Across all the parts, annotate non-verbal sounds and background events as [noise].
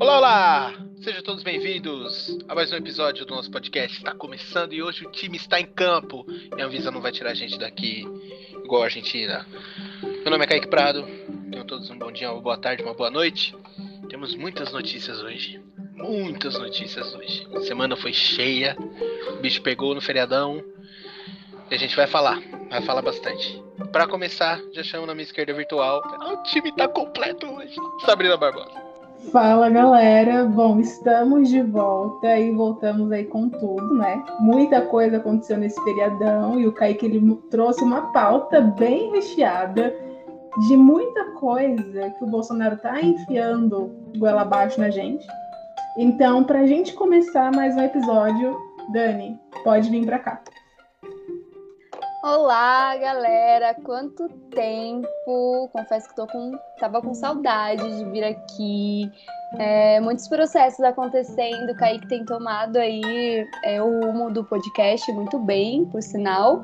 Olá, olá! Sejam todos bem-vindos a mais um episódio do nosso podcast. Está começando e hoje o time está em campo. E a Anvisa não vai tirar a gente daqui igual a Argentina. Meu nome é Kaique Prado. Tenham todos um bom dia, uma boa tarde, uma boa noite. Temos muitas notícias hoje. Muitas notícias hoje. A semana foi cheia. O bicho pegou no feriadão. E a gente vai falar. Vai falar bastante. Para começar, já chamo na minha esquerda virtual. O time tá completo hoje. Sabrina Barbosa. Fala galera, bom, estamos de volta e voltamos aí com tudo, né? Muita coisa aconteceu nesse feriadão e o Kaique ele trouxe uma pauta bem recheada de muita coisa que o Bolsonaro tá enfiando goela abaixo na gente. Então, pra gente começar mais um episódio, Dani, pode vir pra cá. Olá, galera! Quanto tempo! Confesso que tô com, tava com saudade de vir aqui. É, muitos processos acontecendo. O Kaique tem tomado aí é, o rumo do podcast muito bem, por sinal.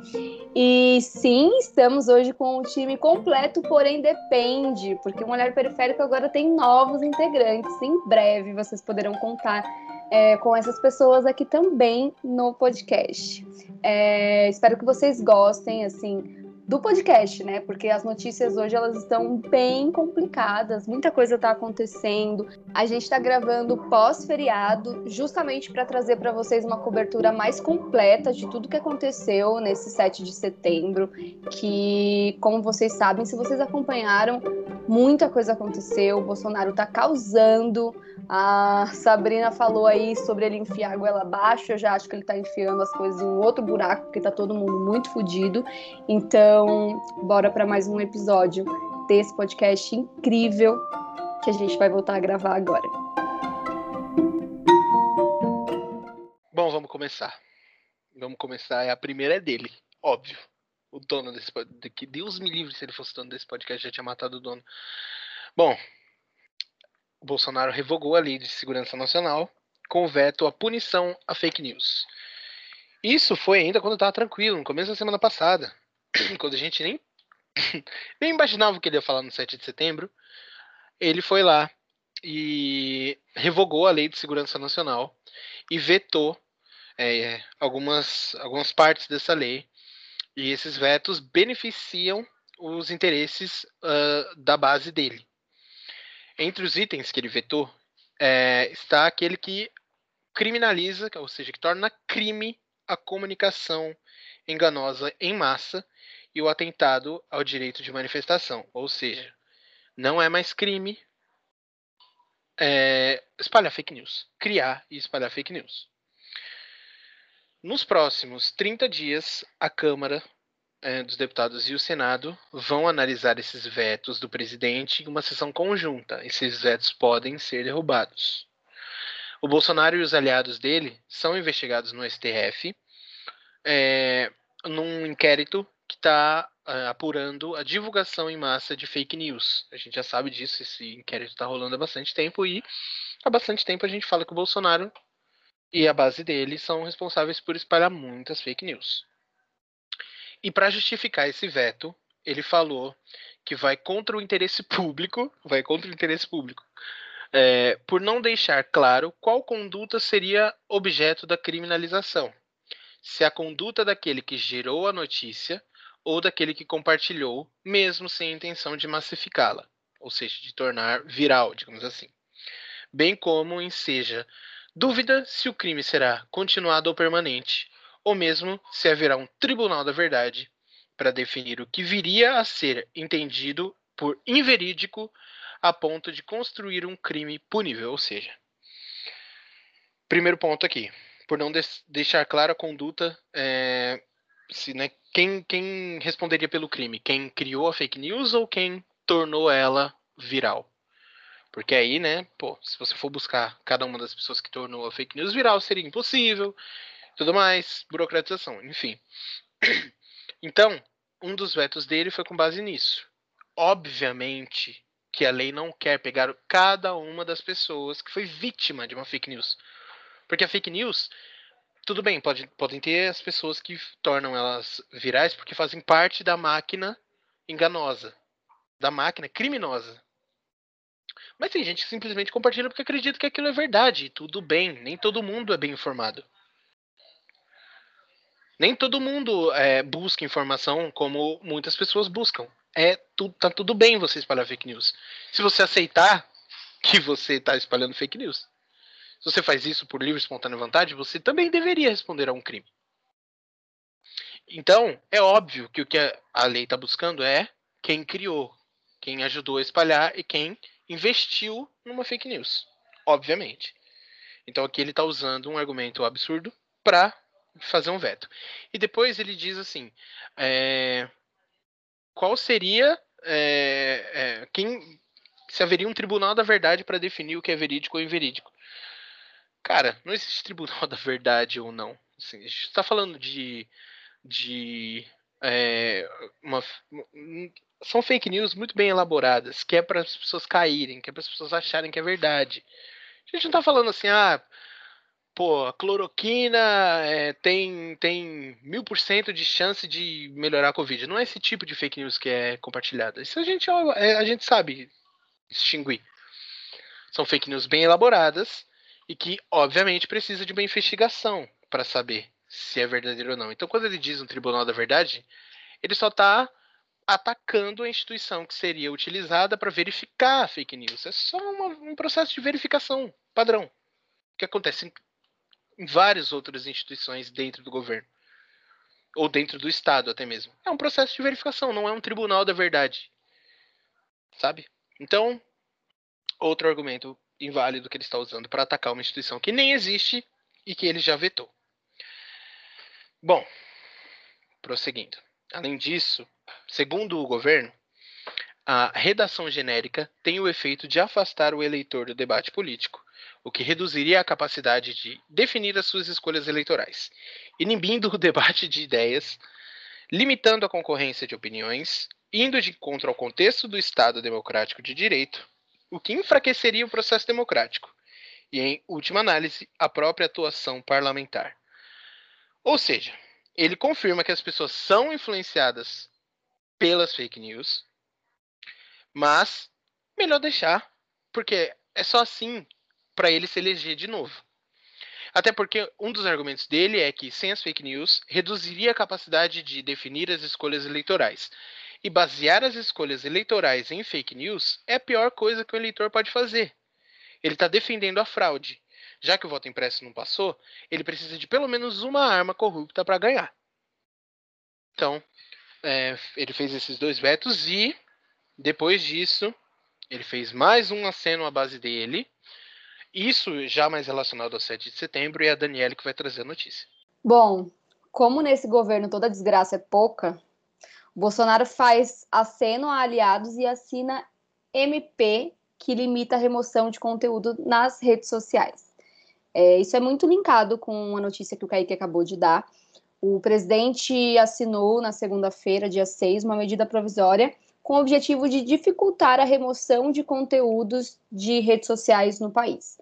E sim, estamos hoje com o time completo, porém depende, porque o Olhar Periférico agora tem novos integrantes. Em breve vocês poderão contar é, com essas pessoas aqui também no podcast. É, espero que vocês gostem, assim, do podcast, né? Porque as notícias hoje elas estão bem complicadas, muita coisa está acontecendo. A gente está gravando pós-feriado, justamente para trazer para vocês uma cobertura mais completa de tudo que aconteceu nesse 7 de setembro, que, como vocês sabem, se vocês acompanharam, muita coisa aconteceu. O Bolsonaro está causando. A Sabrina falou aí sobre ele enfiar a goela abaixo. Eu já acho que ele está enfiando as coisas em um outro buraco, porque está todo mundo muito fodido. Então, bora para mais um episódio desse podcast incrível que a gente vai voltar a gravar agora. Bom, vamos começar. Vamos começar. A primeira é dele, óbvio. O dono desse podcast. Que Deus me livre se ele fosse dono desse podcast, já tinha matado o dono. Bom, Bolsonaro revogou a lei de segurança nacional com veto à punição a fake news. Isso foi ainda quando estava tranquilo, no começo da semana passada. [clears throat] quando a gente nem, [clears throat] nem imaginava o que ele ia falar no 7 de setembro, ele foi lá e revogou a Lei de Segurança Nacional e vetou é, algumas, algumas partes dessa lei. E esses vetos beneficiam os interesses uh, da base dele. Entre os itens que ele vetou é, está aquele que criminaliza, ou seja, que torna crime a comunicação enganosa em massa e o atentado ao direito de manifestação. Ou seja, não é mais crime é, espalhar fake news, criar e espalhar fake news. Nos próximos 30 dias, a Câmara é, dos Deputados e o Senado vão analisar esses vetos do presidente em uma sessão conjunta. Esses vetos podem ser derrubados. O Bolsonaro e os aliados dele são investigados no STF é, num inquérito que está eh, apurando a divulgação em massa de fake news. A gente já sabe disso, esse inquérito está rolando há bastante tempo e há bastante tempo a gente fala que o Bolsonaro e a base dele são responsáveis por espalhar muitas fake news. E para justificar esse veto, ele falou que vai contra o interesse público, vai contra o interesse público, é, por não deixar claro qual conduta seria objeto da criminalização. Se a conduta daquele que gerou a notícia ou daquele que compartilhou, mesmo sem intenção de massificá-la, ou seja, de tornar viral, digamos assim. Bem como em seja dúvida se o crime será continuado ou permanente, ou mesmo se haverá um tribunal da verdade para definir o que viria a ser entendido por inverídico a ponto de construir um crime punível, ou seja, primeiro ponto aqui, por não deixar clara a conduta é, se, né, quem, quem responderia pelo crime? Quem criou a fake news ou quem tornou ela viral? Porque aí, né, pô, se você for buscar cada uma das pessoas que tornou a fake news viral, seria impossível, tudo mais, burocratização, enfim. Então, um dos vetos dele foi com base nisso. Obviamente que a lei não quer pegar cada uma das pessoas que foi vítima de uma fake news. Porque a fake news tudo bem, pode, podem ter as pessoas que tornam elas virais porque fazem parte da máquina enganosa, da máquina criminosa. Mas tem gente que simplesmente compartilha porque acredita que aquilo é verdade. Tudo bem, nem todo mundo é bem informado. Nem todo mundo é, busca informação como muitas pessoas buscam. É tá tudo bem você espalhar fake news. Se você aceitar que você está espalhando fake news. Se você faz isso por livre e espontânea vontade, você também deveria responder a um crime. Então, é óbvio que o que a lei está buscando é quem criou, quem ajudou a espalhar e quem investiu numa fake news. Obviamente. Então aqui ele está usando um argumento absurdo para fazer um veto. E depois ele diz assim: é, qual seria é, é, quem se haveria um tribunal da verdade para definir o que é verídico ou inverídico? Cara, não existe tribunal da verdade ou não. Assim, a gente está falando de, de é, uma, são fake news muito bem elaboradas, que é para as pessoas caírem, que é para as pessoas acharem que é verdade. A gente não está falando assim, ah, pô, a cloroquina é, tem, tem mil por cento de chance de melhorar a Covid. Não é esse tipo de fake news que é compartilhada. Isso a gente, é, a gente sabe distinguir. São fake news bem elaboradas e que, obviamente, precisa de uma investigação para saber se é verdadeiro ou não. Então, quando ele diz um tribunal da verdade, ele só está atacando a instituição que seria utilizada para verificar a fake news. É só uma, um processo de verificação padrão que acontece em várias outras instituições dentro do governo. Ou dentro do Estado, até mesmo. É um processo de verificação, não é um tribunal da verdade. Sabe? Então, outro argumento inválido que ele está usando para atacar uma instituição que nem existe e que ele já vetou. Bom, prosseguindo. Além disso, segundo o governo, a redação genérica tem o efeito de afastar o eleitor do debate político o que reduziria a capacidade de definir as suas escolhas eleitorais, inibindo o debate de ideias, limitando a concorrência de opiniões, indo de encontro ao contexto do Estado democrático de direito, o que enfraqueceria o processo democrático e, em última análise, a própria atuação parlamentar. Ou seja, ele confirma que as pessoas são influenciadas pelas fake news, mas melhor deixar, porque é só assim para ele se eleger de novo. Até porque um dos argumentos dele é que, sem as fake news, reduziria a capacidade de definir as escolhas eleitorais. E basear as escolhas eleitorais em fake news é a pior coisa que o eleitor pode fazer. Ele está defendendo a fraude. Já que o voto impresso não passou, ele precisa de pelo menos uma arma corrupta para ganhar. Então, é, ele fez esses dois vetos e, depois disso, ele fez mais um aceno à base dele isso já mais relacionado ao 7 de setembro e é a Daniele que vai trazer a notícia. Bom, como nesse governo toda desgraça é pouca, Bolsonaro faz aceno a aliados e assina MP que limita a remoção de conteúdo nas redes sociais. É, isso é muito linkado com a notícia que o Kaique acabou de dar. O presidente assinou na segunda-feira, dia 6, uma medida provisória com o objetivo de dificultar a remoção de conteúdos de redes sociais no país.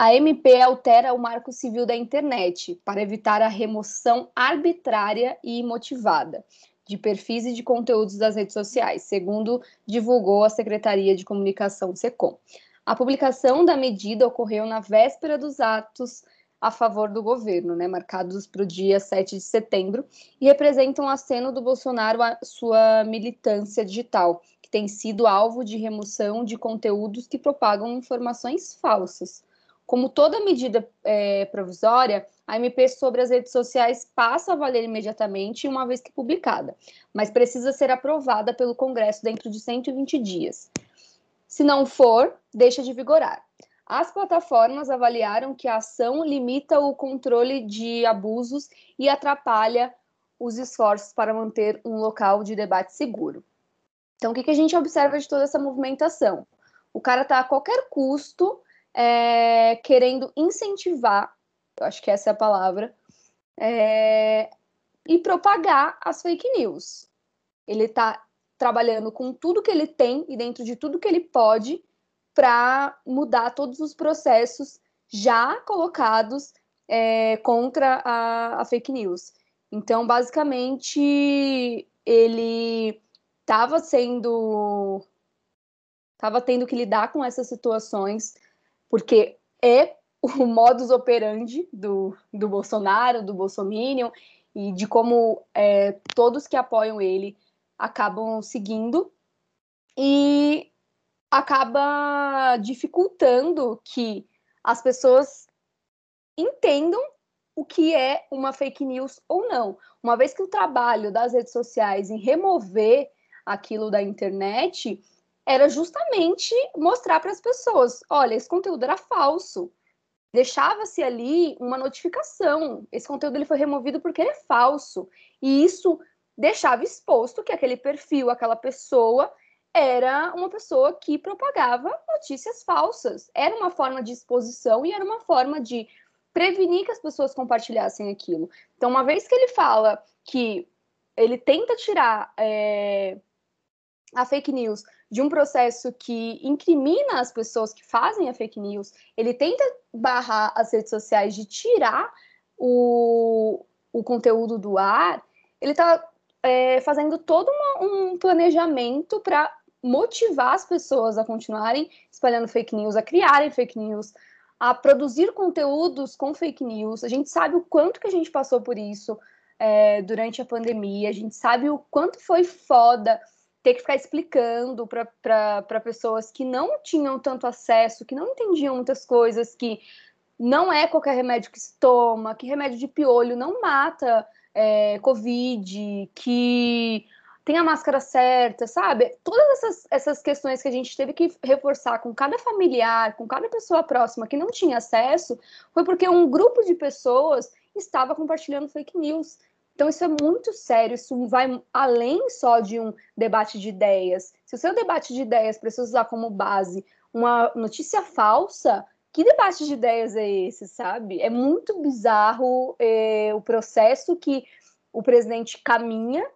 A MP altera o marco civil da internet para evitar a remoção arbitrária e imotivada de perfis e de conteúdos das redes sociais, segundo divulgou a Secretaria de Comunicação SECOM. A publicação da medida ocorreu na véspera dos atos a favor do governo, né, marcados para o dia 7 de setembro, e representam um aceno do Bolsonaro à sua militância digital, que tem sido alvo de remoção de conteúdos que propagam informações falsas. Como toda medida é, provisória, a MP sobre as redes sociais passa a valer imediatamente, uma vez que publicada, mas precisa ser aprovada pelo Congresso dentro de 120 dias. Se não for, deixa de vigorar. As plataformas avaliaram que a ação limita o controle de abusos e atrapalha os esforços para manter um local de debate seguro. Então, o que, que a gente observa de toda essa movimentação? O cara está a qualquer custo é, querendo incentivar, eu acho que essa é a palavra, é, e propagar as fake news. Ele está trabalhando com tudo que ele tem e dentro de tudo que ele pode para mudar todos os processos já colocados é, contra a, a, fake news. Então, basicamente, ele estava sendo estava tendo que lidar com essas situações, porque é o [laughs] modus operandi do, do Bolsonaro, do Bolsominion, e de como é, todos que apoiam ele acabam seguindo, e acaba dificultando que as pessoas entendam o que é uma fake news ou não. Uma vez que o trabalho das redes sociais em remover aquilo da internet era justamente mostrar para as pessoas: olha, esse conteúdo era falso. Deixava-se ali uma notificação. Esse conteúdo ele foi removido porque ele é falso. E isso deixava exposto que aquele perfil, aquela pessoa, era uma pessoa que propagava notícias falsas. Era uma forma de exposição e era uma forma de prevenir que as pessoas compartilhassem aquilo. Então, uma vez que ele fala que ele tenta tirar é, a fake news de um processo que incrimina as pessoas que fazem a fake news, ele tenta barrar as redes sociais de tirar o, o conteúdo do ar, ele está é, fazendo todo uma, um planejamento para motivar as pessoas a continuarem espalhando fake news, a criarem fake news, a produzir conteúdos com fake news. A gente sabe o quanto que a gente passou por isso é, durante a pandemia, a gente sabe o quanto foi foda ter que ficar explicando para pessoas que não tinham tanto acesso, que não entendiam muitas coisas, que não é qualquer remédio que se toma, que remédio de piolho não mata é, Covid, que tem a máscara certa, sabe? Todas essas, essas questões que a gente teve que reforçar com cada familiar, com cada pessoa próxima que não tinha acesso, foi porque um grupo de pessoas estava compartilhando fake news. Então, isso é muito sério, isso vai além só de um debate de ideias. Se o seu debate de ideias precisa usar como base uma notícia falsa, que debate de ideias é esse, sabe? É muito bizarro é, o processo que o presidente caminha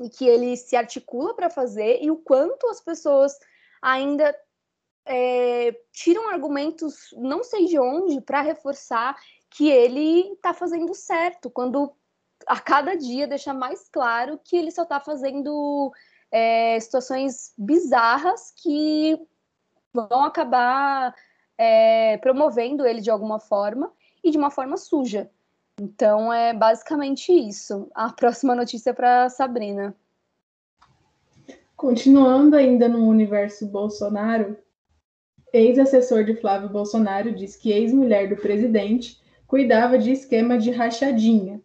e que ele se articula para fazer e o quanto as pessoas ainda é, tiram argumentos não sei de onde para reforçar que ele está fazendo certo, quando a cada dia deixa mais claro que ele só está fazendo é, situações bizarras que vão acabar é, promovendo ele de alguma forma e de uma forma suja. Então é basicamente isso. A próxima notícia é para Sabrina. Continuando ainda no universo Bolsonaro, ex-assessor de Flávio Bolsonaro diz que ex-mulher do presidente cuidava de esquema de rachadinha.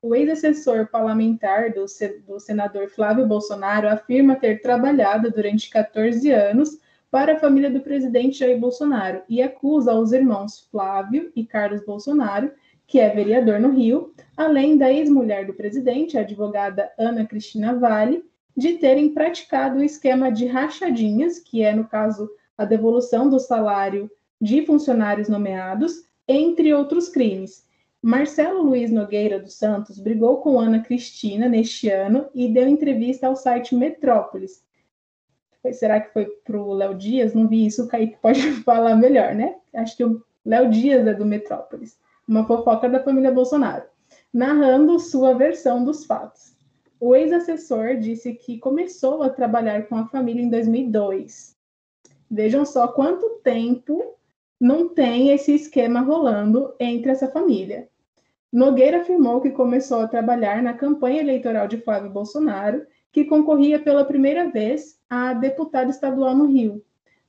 O ex-assessor parlamentar do, do senador Flávio Bolsonaro afirma ter trabalhado durante 14 anos para a família do presidente Jair Bolsonaro e acusa os irmãos Flávio e Carlos Bolsonaro que é vereador no Rio, além da ex-mulher do presidente, a advogada Ana Cristina Vale, de terem praticado o esquema de rachadinhas, que é, no caso, a devolução do salário de funcionários nomeados, entre outros crimes. Marcelo Luiz Nogueira dos Santos brigou com Ana Cristina neste ano e deu entrevista ao site Metrópolis. Será que foi para o Léo Dias? Não vi isso, o Kaique pode [laughs] falar melhor, né? Acho que o Léo Dias é do Metrópolis uma fofoca da família Bolsonaro, narrando sua versão dos fatos. O ex-assessor disse que começou a trabalhar com a família em 2002. Vejam só quanto tempo não tem esse esquema rolando entre essa família. Nogueira afirmou que começou a trabalhar na campanha eleitoral de Flávio Bolsonaro, que concorria pela primeira vez a deputado estadual no Rio.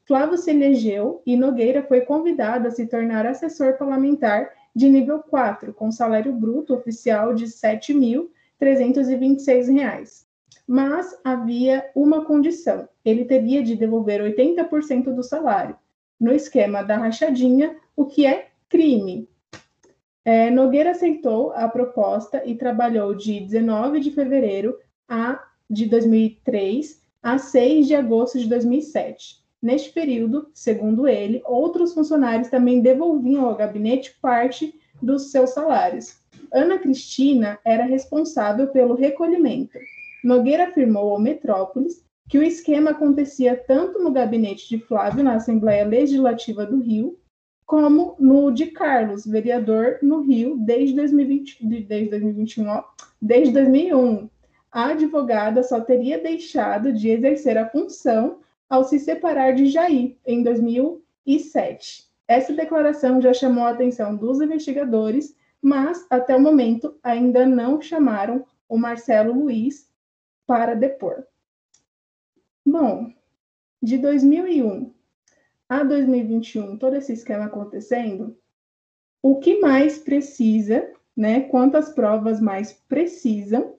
Flávio se elegeu e Nogueira foi convidado a se tornar assessor parlamentar de nível 4, com salário bruto oficial de R$ 7.326. Mas havia uma condição: ele teria de devolver 80% do salário, no esquema da rachadinha, o que é crime. É, Nogueira aceitou a proposta e trabalhou de 19 de fevereiro a, de 2003 a 6 de agosto de 2007. Neste período, segundo ele, outros funcionários também devolviam ao gabinete parte dos seus salários. Ana Cristina era responsável pelo recolhimento. Nogueira afirmou ao Metrópolis que o esquema acontecia tanto no gabinete de Flávio, na Assembleia Legislativa do Rio, como no de Carlos, vereador no Rio, desde, 2020, desde 2021, desde 2001. A advogada só teria deixado de exercer a função ao se separar de Jair em 2007. Essa declaração já chamou a atenção dos investigadores, mas até o momento ainda não chamaram o Marcelo Luiz para depor. Bom, de 2001 a 2021, todo esse esquema acontecendo, o que mais precisa, né? Quantas provas mais precisam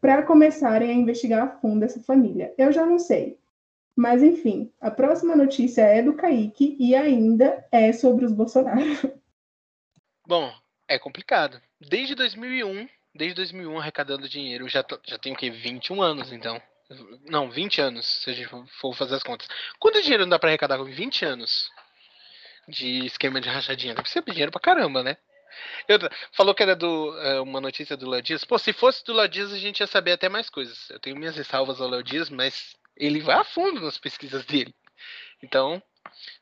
para começarem a investigar a fundo essa família? Eu já não sei. Mas, enfim, a próxima notícia é do Kaique e ainda é sobre os Bolsonaro. Bom, é complicado. Desde 2001, desde 2001 arrecadando dinheiro, já, já tenho o quê? 21 anos, então. Não, 20 anos, se a gente for fazer as contas. Quanto dinheiro não dá pra arrecadar com 20 anos de esquema de rachadinha? Deve ser dinheiro pra caramba, né? Eu, falou que era do, é, uma notícia do Léo Dias. Pô, se fosse do Léo Dias, a gente ia saber até mais coisas. Eu tenho minhas ressalvas ao Léo Dias, mas ele vai a fundo nas pesquisas dele. Então,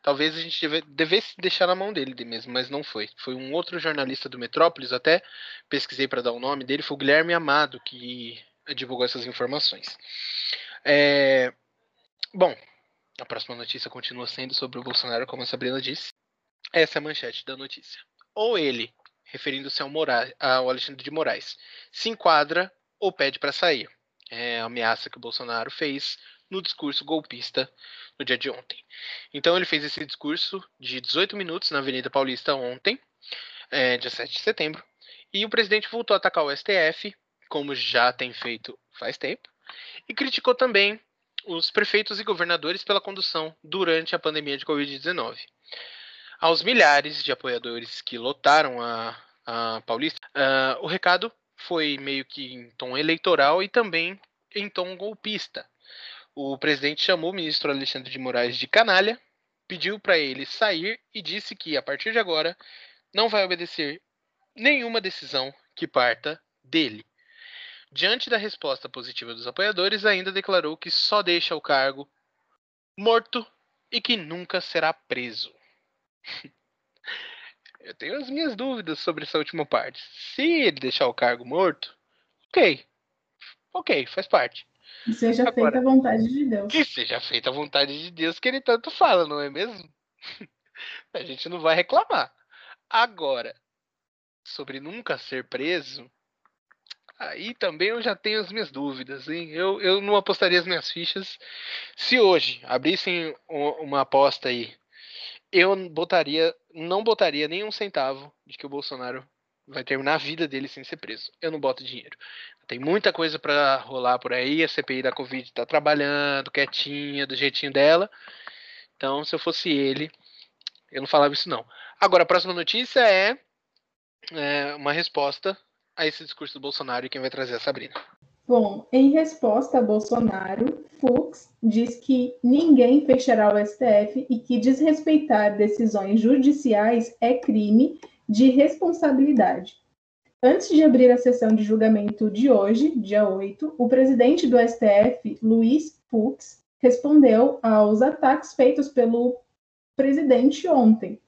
talvez a gente deve, devesse deixar na mão dele mesmo, mas não foi. Foi um outro jornalista do Metrópolis, até pesquisei para dar o nome dele, foi o Guilherme Amado, que divulgou essas informações. É... Bom, a próxima notícia continua sendo sobre o Bolsonaro, como a Sabrina disse. Essa é a manchete da notícia. Ou ele, referindo-se ao, ao Alexandre de Moraes, se enquadra ou pede para sair. É a ameaça que o Bolsonaro fez no discurso golpista no dia de ontem. Então ele fez esse discurso de 18 minutos na Avenida Paulista ontem, é, dia 7 de setembro, e o presidente voltou a atacar o STF como já tem feito faz tempo, e criticou também os prefeitos e governadores pela condução durante a pandemia de Covid-19. Aos milhares de apoiadores que lotaram a, a Paulista, uh, o recado foi meio que em tom eleitoral e também em tom golpista. O presidente chamou o ministro Alexandre de Moraes de canalha, pediu para ele sair e disse que, a partir de agora, não vai obedecer nenhuma decisão que parta dele. Diante da resposta positiva dos apoiadores, ainda declarou que só deixa o cargo morto e que nunca será preso. [laughs] Eu tenho as minhas dúvidas sobre essa última parte. Se ele deixar o cargo morto, ok. Ok, faz parte. Que seja Agora, feita a vontade de Deus. Que seja feita a vontade de Deus que ele tanto fala, não é mesmo? [laughs] a gente não vai reclamar. Agora, sobre nunca ser preso, Aí também eu já tenho as minhas dúvidas, hein? Eu, eu não apostaria as minhas fichas. Se hoje abrissem uma aposta aí, eu botaria, não botaria nem um centavo de que o Bolsonaro vai terminar a vida dele sem ser preso. Eu não boto dinheiro. Tem muita coisa para rolar por aí. A CPI da Covid tá trabalhando, quietinha, do jeitinho dela. Então, se eu fosse ele, eu não falava isso não. Agora, a próxima notícia é, é uma resposta a esse discurso do Bolsonaro e quem vai trazer a Sabrina. Bom, em resposta a Bolsonaro, Fux diz que ninguém fechará o STF e que desrespeitar decisões judiciais é crime de responsabilidade. Antes de abrir a sessão de julgamento de hoje, dia 8, o presidente do STF, Luiz Fux, respondeu aos ataques feitos pelo presidente ontem.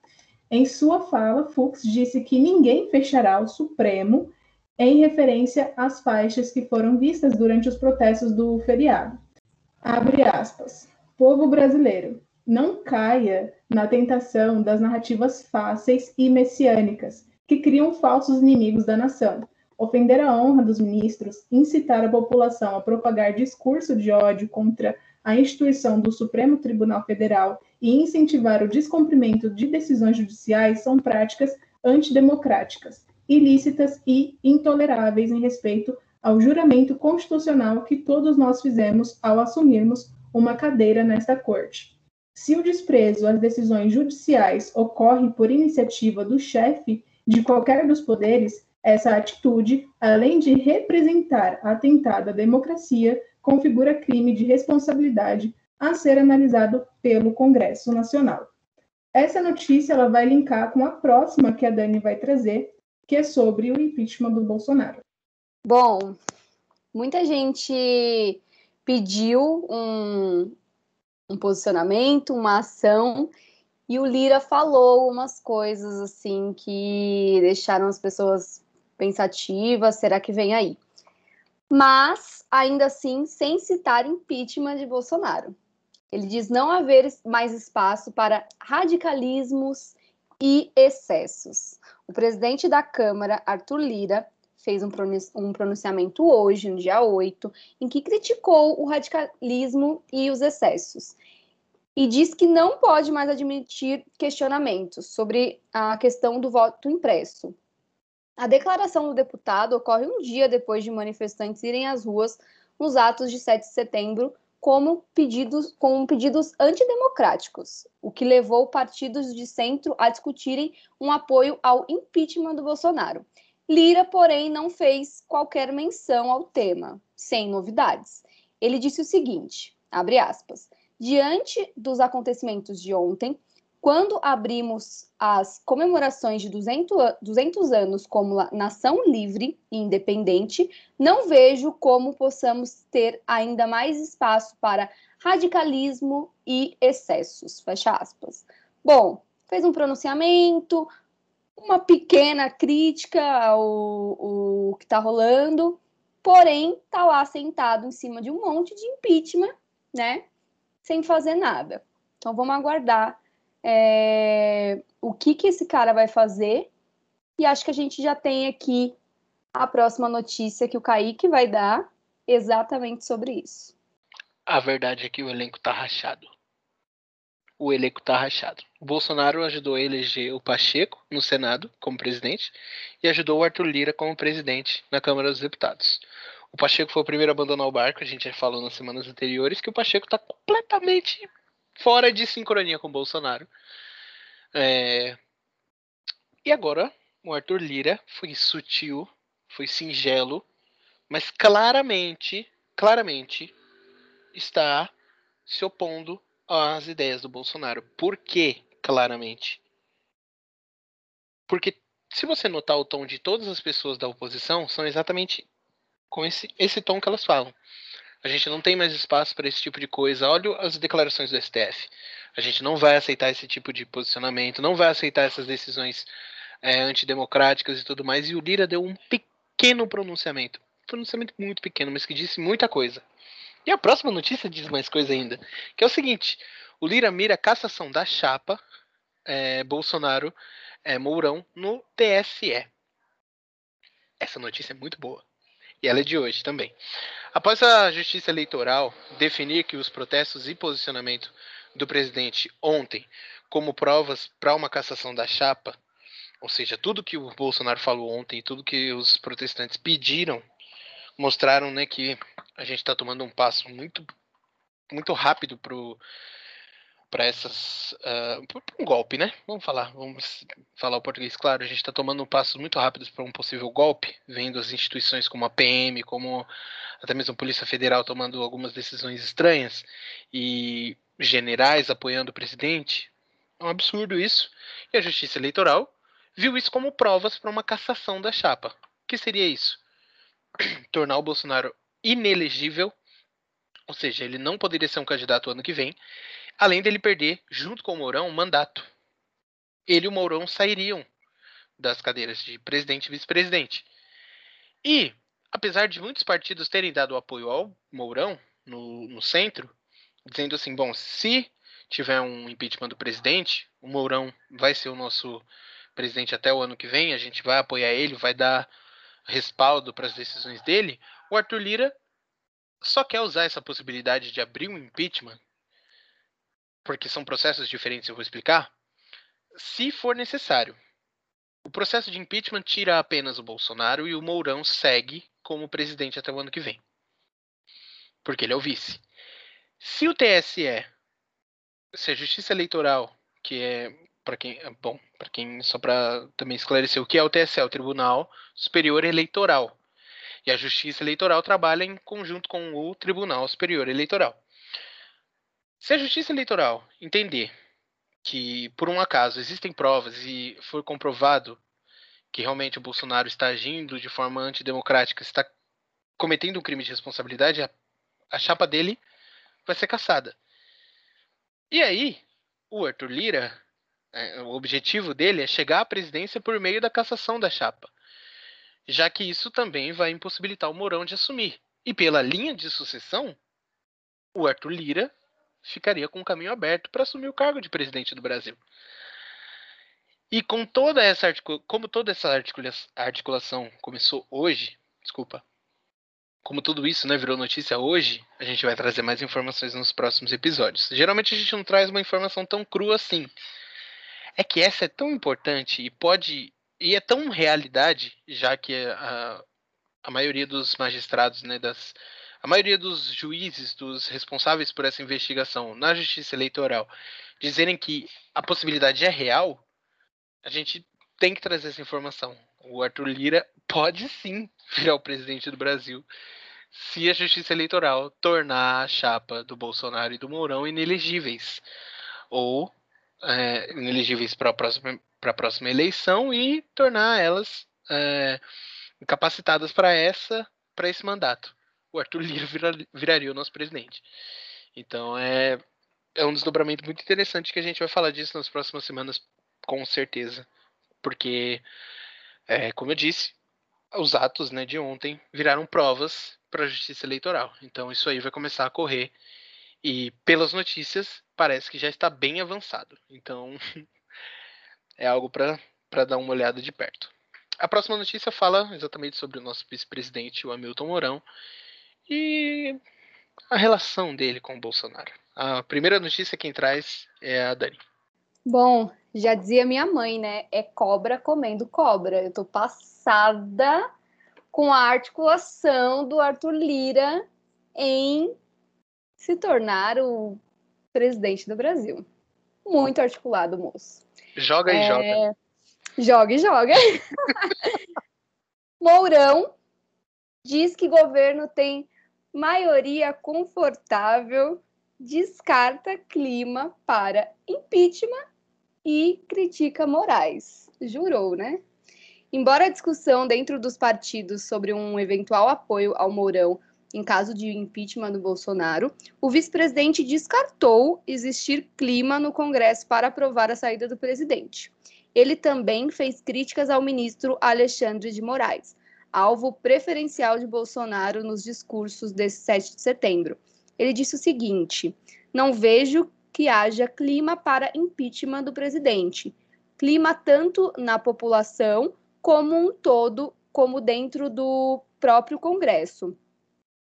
Em sua fala, Fux disse que ninguém fechará o Supremo em referência às faixas que foram vistas durante os protestos do feriado. Abre aspas. Povo brasileiro, não caia na tentação das narrativas fáceis e messiânicas que criam falsos inimigos da nação. Ofender a honra dos ministros, incitar a população a propagar discurso de ódio contra a instituição do Supremo Tribunal Federal e incentivar o descumprimento de decisões judiciais são práticas antidemocráticas ilícitas e intoleráveis em respeito ao juramento constitucional que todos nós fizemos ao assumirmos uma cadeira nesta corte. Se o desprezo às decisões judiciais ocorre por iniciativa do chefe de qualquer dos poderes, essa atitude, além de representar atentado à democracia, configura crime de responsabilidade a ser analisado pelo Congresso Nacional. Essa notícia ela vai linkar com a próxima que a Dani vai trazer, que é sobre o impeachment do Bolsonaro. Bom, muita gente pediu um, um posicionamento, uma ação, e o Lira falou umas coisas assim que deixaram as pessoas pensativas, será que vem aí? Mas, ainda assim, sem citar impeachment de Bolsonaro. Ele diz não haver mais espaço para radicalismos e excessos. O presidente da Câmara, Arthur Lira, fez um pronunciamento hoje, no dia 8, em que criticou o radicalismo e os excessos. E diz que não pode mais admitir questionamentos sobre a questão do voto impresso. A declaração do deputado ocorre um dia depois de manifestantes irem às ruas nos atos de 7 de setembro como pedidos, com pedidos antidemocráticos, o que levou partidos de centro a discutirem um apoio ao impeachment do Bolsonaro. Lira, porém, não fez qualquer menção ao tema, sem novidades. Ele disse o seguinte, abre aspas, diante dos acontecimentos de ontem, quando abrimos as comemorações de 200, 200 anos como nação livre e independente, não vejo como possamos ter ainda mais espaço para radicalismo e excessos. Fecha aspas. Bom, fez um pronunciamento, uma pequena crítica ao, ao que está rolando, porém está lá sentado em cima de um monte de impeachment, né? Sem fazer nada. Então vamos aguardar é, o que, que esse cara vai fazer. E acho que a gente já tem aqui a próxima notícia que o Kaique vai dar exatamente sobre isso. A verdade é que o elenco tá rachado. O elenco tá rachado. O Bolsonaro ajudou a eleger o Pacheco no Senado como presidente e ajudou o Arthur Lira como presidente na Câmara dos Deputados. O Pacheco foi o primeiro a abandonar o barco, a gente já falou nas semanas anteriores que o Pacheco tá completamente fora de sincronia com o Bolsonaro. É... E agora, o Arthur Lira foi sutil, foi singelo, mas claramente, claramente está se opondo às ideias do Bolsonaro. Por quê? Claramente. Porque se você notar o tom de todas as pessoas da oposição, são exatamente com esse, esse tom que elas falam. A gente não tem mais espaço para esse tipo de coisa. Olha as declarações do STF. A gente não vai aceitar esse tipo de posicionamento, não vai aceitar essas decisões é, antidemocráticas e tudo mais. E o Lira deu um pequeno pronunciamento. Um pronunciamento muito pequeno, mas que disse muita coisa. E a próxima notícia diz mais coisa ainda. Que é o seguinte: o Lira mira a cassação da chapa é, Bolsonaro é, Mourão no TSE. Essa notícia é muito boa. E ela é de hoje também. Após a Justiça Eleitoral definir que os protestos e posicionamento do presidente ontem como provas para uma cassação da chapa, ou seja, tudo que o Bolsonaro falou ontem, tudo que os protestantes pediram, mostraram né, que a gente está tomando um passo muito, muito rápido para para essas uh, um golpe, né? Vamos falar, vamos falar o português claro. A gente está tomando um passo muito rápido para um possível golpe, vendo as instituições como a PM, como até mesmo a Polícia Federal tomando algumas decisões estranhas e generais apoiando o presidente. É um absurdo isso. E a Justiça Eleitoral viu isso como provas para uma cassação da chapa. O que seria isso? [clears throat] Tornar o Bolsonaro inelegível, ou seja, ele não poderia ser um candidato ano que vem além dele perder, junto com o Mourão, o mandato. Ele e o Mourão sairiam das cadeiras de presidente e vice-presidente. E, apesar de muitos partidos terem dado apoio ao Mourão no, no centro, dizendo assim: bom, se tiver um impeachment do presidente, o Mourão vai ser o nosso presidente até o ano que vem, a gente vai apoiar ele, vai dar respaldo para as decisões dele. O Arthur Lira só quer usar essa possibilidade de abrir um impeachment porque são processos diferentes, eu vou explicar, se for necessário. O processo de impeachment tira apenas o Bolsonaro e o Mourão segue como presidente até o ano que vem. Porque ele é o vice. Se o TSE, se a Justiça Eleitoral, que é para quem, bom, para quem só para também esclarecer o que é o TSE, o Tribunal Superior Eleitoral. E a Justiça Eleitoral trabalha em conjunto com o Tribunal Superior Eleitoral. Se a Justiça Eleitoral entender que, por um acaso, existem provas e for comprovado que realmente o Bolsonaro está agindo de forma antidemocrática, está cometendo um crime de responsabilidade, a, a chapa dele vai ser caçada. E aí, o Arthur Lira, é, o objetivo dele é chegar à presidência por meio da cassação da chapa, já que isso também vai impossibilitar o Mourão de assumir. E pela linha de sucessão, o Arthur Lira ficaria com o caminho aberto para assumir o cargo de presidente do Brasil. E com toda essa como toda essa articulação começou hoje, desculpa, como tudo isso né, virou notícia hoje, a gente vai trazer mais informações nos próximos episódios. Geralmente a gente não traz uma informação tão crua assim. É que essa é tão importante e pode. E é tão realidade, já que a, a maioria dos magistrados, né, das, a maioria dos juízes, dos responsáveis por essa investigação na justiça eleitoral, dizerem que a possibilidade é real, a gente tem que trazer essa informação. O Arthur Lira pode sim virar o presidente do Brasil se a justiça eleitoral tornar a chapa do Bolsonaro e do Mourão inelegíveis. Ou é, inelegíveis para a próxima, próxima eleição e tornar elas é, incapacitadas para essa para esse mandato. O Arthur Lira vira, viraria o nosso presidente. Então é, é um desdobramento muito interessante que a gente vai falar disso nas próximas semanas, com certeza. Porque, é, como eu disse, os atos né, de ontem viraram provas para a justiça eleitoral. Então isso aí vai começar a correr. E pelas notícias, parece que já está bem avançado. Então [laughs] é algo para dar uma olhada de perto. A próxima notícia fala exatamente sobre o nosso vice-presidente, o Hamilton Mourão, e a relação dele com o Bolsonaro. A primeira notícia quem traz é a Dani. Bom, já dizia minha mãe, né? É cobra comendo cobra. Eu tô passada com a articulação do Arthur Lira em se tornar o presidente do Brasil. Muito articulado, moço. Joga e é... joga. Joga e joga. [laughs] Mourão diz que governo tem maioria confortável, descarta clima para impeachment e critica Moraes. Jurou, né? Embora a discussão dentro dos partidos sobre um eventual apoio ao Mourão em caso de impeachment do Bolsonaro, o vice-presidente descartou existir clima no Congresso para aprovar a saída do presidente. Ele também fez críticas ao ministro Alexandre de Moraes, alvo preferencial de Bolsonaro nos discursos desse 7 de setembro. Ele disse o seguinte: Não vejo que haja clima para impeachment do presidente. Clima tanto na população como um todo, como dentro do próprio Congresso.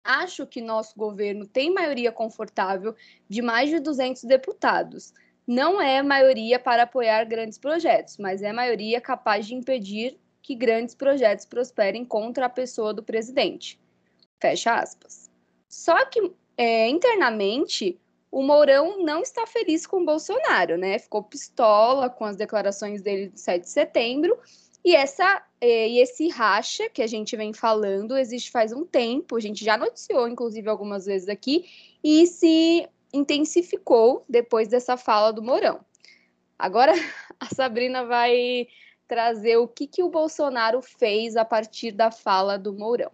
Acho que nosso governo tem maioria confortável de mais de 200 deputados não é maioria para apoiar grandes projetos, mas é maioria capaz de impedir que grandes projetos prosperem contra a pessoa do presidente. Fecha aspas. Só que é, internamente o Mourão não está feliz com o Bolsonaro, né? Ficou pistola com as declarações dele de 7 de setembro. E, essa, é, e esse racha que a gente vem falando existe faz um tempo, a gente já noticiou, inclusive, algumas vezes aqui, e se intensificou depois dessa fala do Mourão. Agora [laughs] a Sabrina vai trazer o que, que o Bolsonaro fez a partir da fala do Mourão.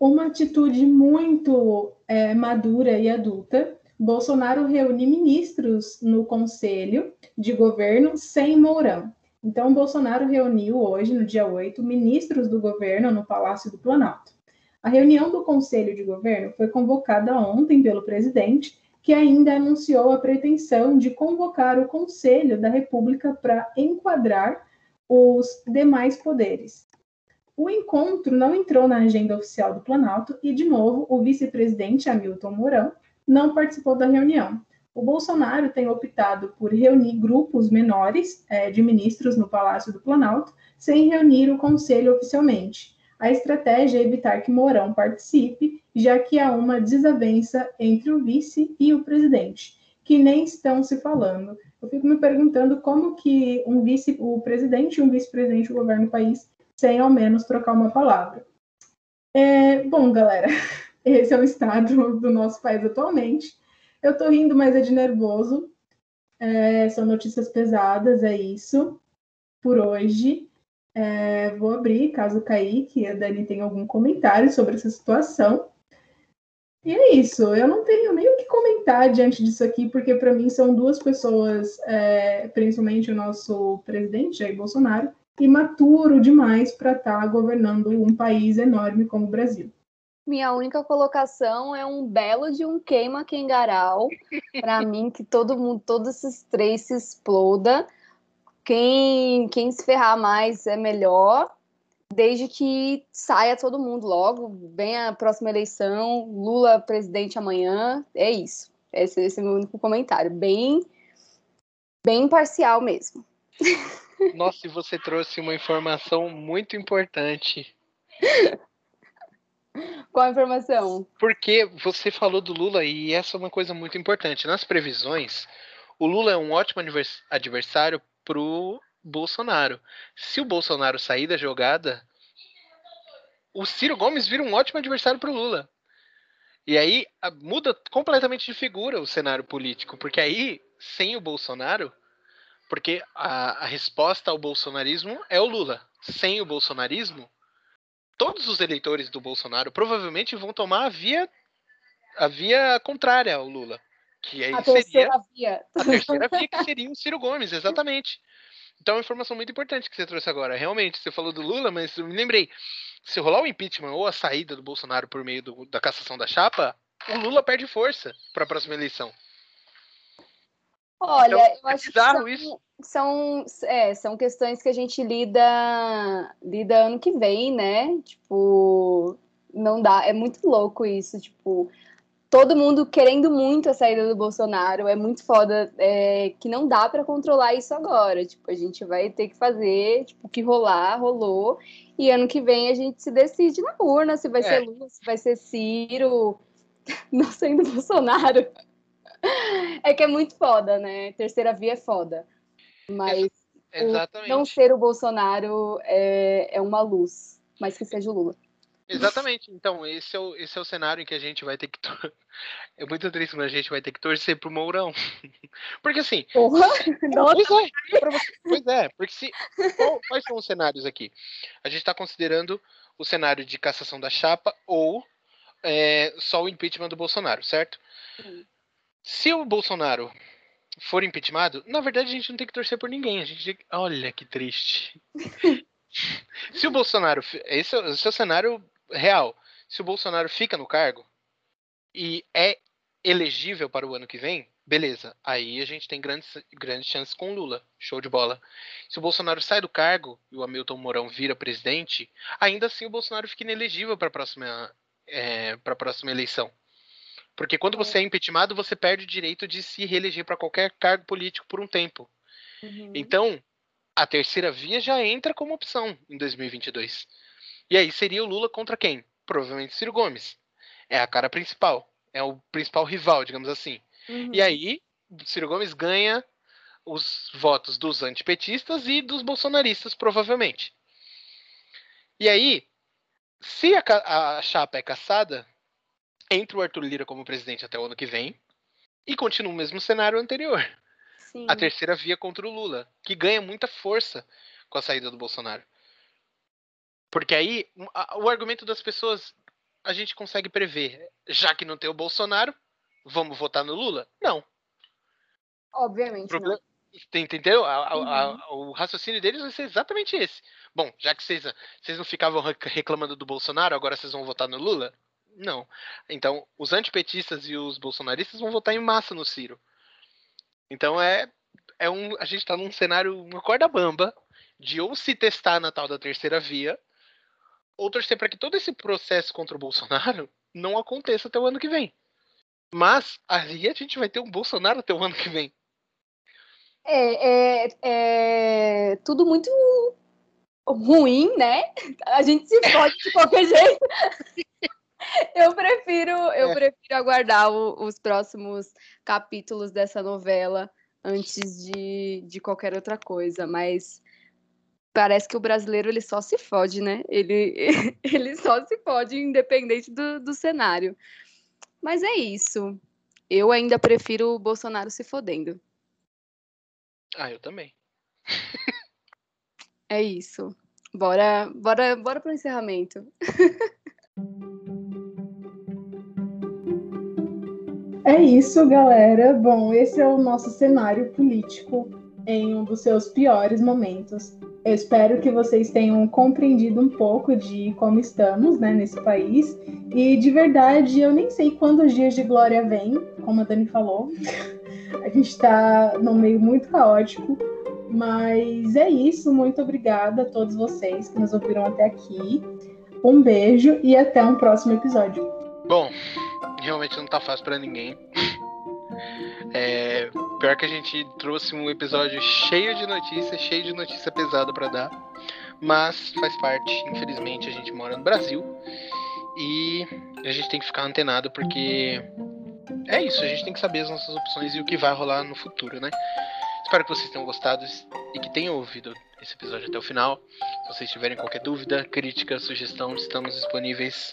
Uma atitude muito é, madura e adulta. Bolsonaro reúne ministros no Conselho de Governo sem Mourão. Então, Bolsonaro reuniu hoje, no dia 8, ministros do governo no Palácio do Planalto. A reunião do Conselho de Governo foi convocada ontem pelo presidente que ainda anunciou a pretensão de convocar o Conselho da República para enquadrar os demais poderes. O encontro não entrou na agenda oficial do Planalto e, de novo, o vice-presidente Hamilton Mourão não participou da reunião. O Bolsonaro tem optado por reunir grupos menores é, de ministros no Palácio do Planalto, sem reunir o Conselho oficialmente. A estratégia é evitar que Mourão participe já que há uma desavença entre o vice e o presidente, que nem estão se falando. Eu fico me perguntando como que um vice, o presidente e um vice-presidente governam o país sem ao menos trocar uma palavra. É, bom, galera, [laughs] esse é o estado do nosso país atualmente. Eu tô rindo, mas é de nervoso. É, são notícias pesadas, é isso por hoje. É, vou abrir, caso Kaique e a Dani tenham algum comentário sobre essa situação. E é isso, eu não tenho nem que comentar diante disso aqui, porque para mim são duas pessoas, é, principalmente o nosso presidente, Jair Bolsonaro, imaturo demais para estar tá governando um país enorme como o Brasil. Minha única colocação é um belo de um queima quengaral. Para mim, que todo mundo, todos esses três se exploda. Quem, quem se ferrar mais é melhor, desde que saia todo mundo logo. Vem a próxima eleição, Lula presidente amanhã. É isso. Esse, esse é o meu único comentário. Bem, bem imparcial mesmo. Nossa, e você trouxe uma informação muito importante. Qual a informação? Porque você falou do Lula e essa é uma coisa muito importante. Nas previsões, o Lula é um ótimo adversário pro Bolsonaro. Se o Bolsonaro sair da jogada, o Ciro Gomes vira um ótimo adversário pro Lula. E aí muda completamente de figura o cenário político, porque aí, sem o Bolsonaro, porque a, a resposta ao bolsonarismo é o Lula. Sem o bolsonarismo, todos os eleitores do Bolsonaro provavelmente vão tomar a via, a via contrária ao Lula. Que aí a seria terceira via. a terceira via que seria o Ciro Gomes, exatamente. Então é uma informação muito importante que você trouxe agora. Realmente, você falou do Lula, mas eu me lembrei. Se rolar o impeachment ou a saída do Bolsonaro por meio do, da cassação da chapa, o Lula perde força para a próxima eleição. Olha, Então, eu é acho que são, isso. são, é, são questões que a gente lida, lida ano que vem, né? Tipo, não dá, é muito louco isso, tipo, todo mundo querendo muito a saída do Bolsonaro, é muito foda, é, que não dá pra controlar isso agora, tipo, a gente vai ter que fazer, tipo, o que rolar, rolou, e ano que vem a gente se decide na urna se vai É. ser Lula, se vai ser Ciro, [laughs] não sendo Bolsonaro. É que é muito foda, né? Terceira via é foda. Mas Exatamente. não ser o Bolsonaro é, é uma luz, mas que seja o Lula. Exatamente. Então, esse é, o, esse é o cenário em que a gente vai ter que. tor- [laughs] É muito triste, mas a gente vai ter que torcer pro Mourão. [laughs] Porque assim. Porra! [laughs] Pois é, você- pois é, porque se. quais são os cenários aqui? A gente está considerando o cenário de cassação da chapa ou é, só o impeachment do Bolsonaro, certo? Sim. Se o Bolsonaro for impeachmentado, na verdade a gente não tem que torcer por ninguém. A gente. Olha que triste. Se o Bolsonaro. Esse é, esse é o cenário real. Se o Bolsonaro fica no cargo e é elegível para o ano que vem, beleza. Aí a gente tem grandes, grandes chances com o Lula. Show de bola. Se o Bolsonaro sai do cargo e o Hamilton Mourão vira presidente, ainda assim o Bolsonaro fica inelegível para a próxima, é, para a próxima eleição. Porque quando É. você é impeachmentado, você perde o direito de se reeleger para qualquer cargo político por um tempo. Uhum. Então, a terceira via já entra como opção em 2022. E aí seria o Lula contra quem? Provavelmente Ciro Gomes. É a cara principal. É o principal rival, digamos assim. Uhum. E aí, Ciro Gomes ganha os votos dos antipetistas e dos bolsonaristas, provavelmente. E aí, se a, a chapa é caçada, entra o Arthur Lira como presidente até o ano que vem e continua o mesmo cenário anterior Sim. a terceira via contra o Lula, que ganha muita força com a saída do Bolsonaro. Porque aí o argumento das pessoas a gente consegue prever. Já que não tem o Bolsonaro, vamos votar no Lula? Não. Obviamente não. Entendeu? A- a- Uhum. a- o raciocínio deles vai ser exatamente esse. Bom, já que vocês, vocês não ficavam rec- reclamando do Bolsonaro, agora vocês vão votar no Lula? Não. Então, os antipetistas e os bolsonaristas vão votar em massa no Ciro. Então é, é um, a gente está num cenário, uma corda bamba, de ou se testar na tal da terceira via, ou torcer para que todo esse processo contra o Bolsonaro não aconteça até o ano que vem. Mas ali a gente vai ter um Bolsonaro até o ano que vem. É, é, é tudo muito ruim, né? A gente se fode de qualquer [laughs] jeito. Eu prefiro, eu É. prefiro aguardar o- os próximos capítulos dessa novela antes de, de qualquer outra coisa, mas parece que o brasileiro ele só se fode, né? Ele, [laughs] ele só se fode independente do, do cenário. Mas é isso. Eu ainda prefiro o Bolsonaro se fodendo. Ah, eu também. É isso. Bora, bora, bora pro encerramento. [laughs] É isso, galera. Bom, esse é o nosso cenário político em um dos seus piores momentos. Eu espero que vocês tenham compreendido um pouco de como estamos né, nesse país. E de verdade, eu nem sei quando os dias de glória vêm, como a Dani falou. [laughs] a gente está num meio muito caótico. Mas é isso. Muito obrigada a todos vocês que nos ouviram até aqui. Um beijo e até um próximo episódio. Bom, realmente não tá fácil para ninguém. [laughs] É, pior que a gente trouxe um episódio cheio de notícias, cheio de notícia pesada para dar, mas faz parte. Infelizmente, a gente mora no Brasil e a gente tem que ficar antenado porque é isso. A gente tem que saber as nossas opções e o que vai rolar no futuro, né? Espero que vocês tenham gostado e que tenham ouvido esse episódio até o final. Se vocês tiverem qualquer dúvida, crítica, sugestão, estamos disponíveis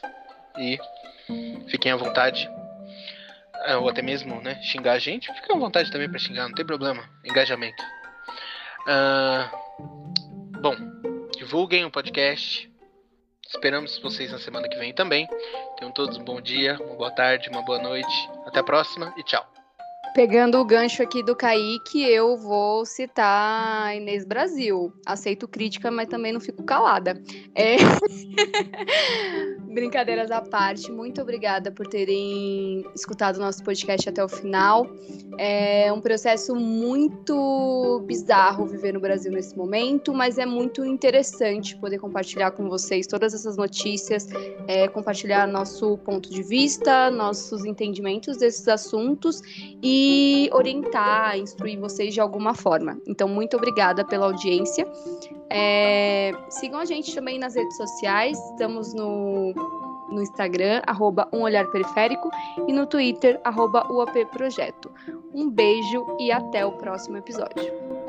e fiquem à vontade. É, ou até mesmo, né, xingar a gente, fica à vontade também para xingar, não tem problema. Engajamento. Uh, bom, divulguem o podcast. Esperamos vocês na semana que vem também. Tenham todos um bom dia, uma boa tarde, uma boa noite. Até a próxima e tchau. Pegando o gancho aqui do Kaique, eu vou citar Inês Brasil. Aceito crítica, mas também não fico calada. É... [laughs] Brincadeiras à parte, muito obrigada por terem escutado o nosso podcast até o final. É um processo muito bizarro viver no Brasil nesse momento, mas é muito interessante poder compartilhar com vocês todas essas notícias, é, compartilhar nosso ponto de vista, nossos entendimentos desses assuntos orientar, instruir vocês de alguma forma. Então, muito obrigada pela audiência. É, sigam a gente também nas redes sociais, estamos no, no Instagram, arroba um olhar periférico, e no Twitter, arroba UAP Projeto. Um beijo e até o próximo episódio.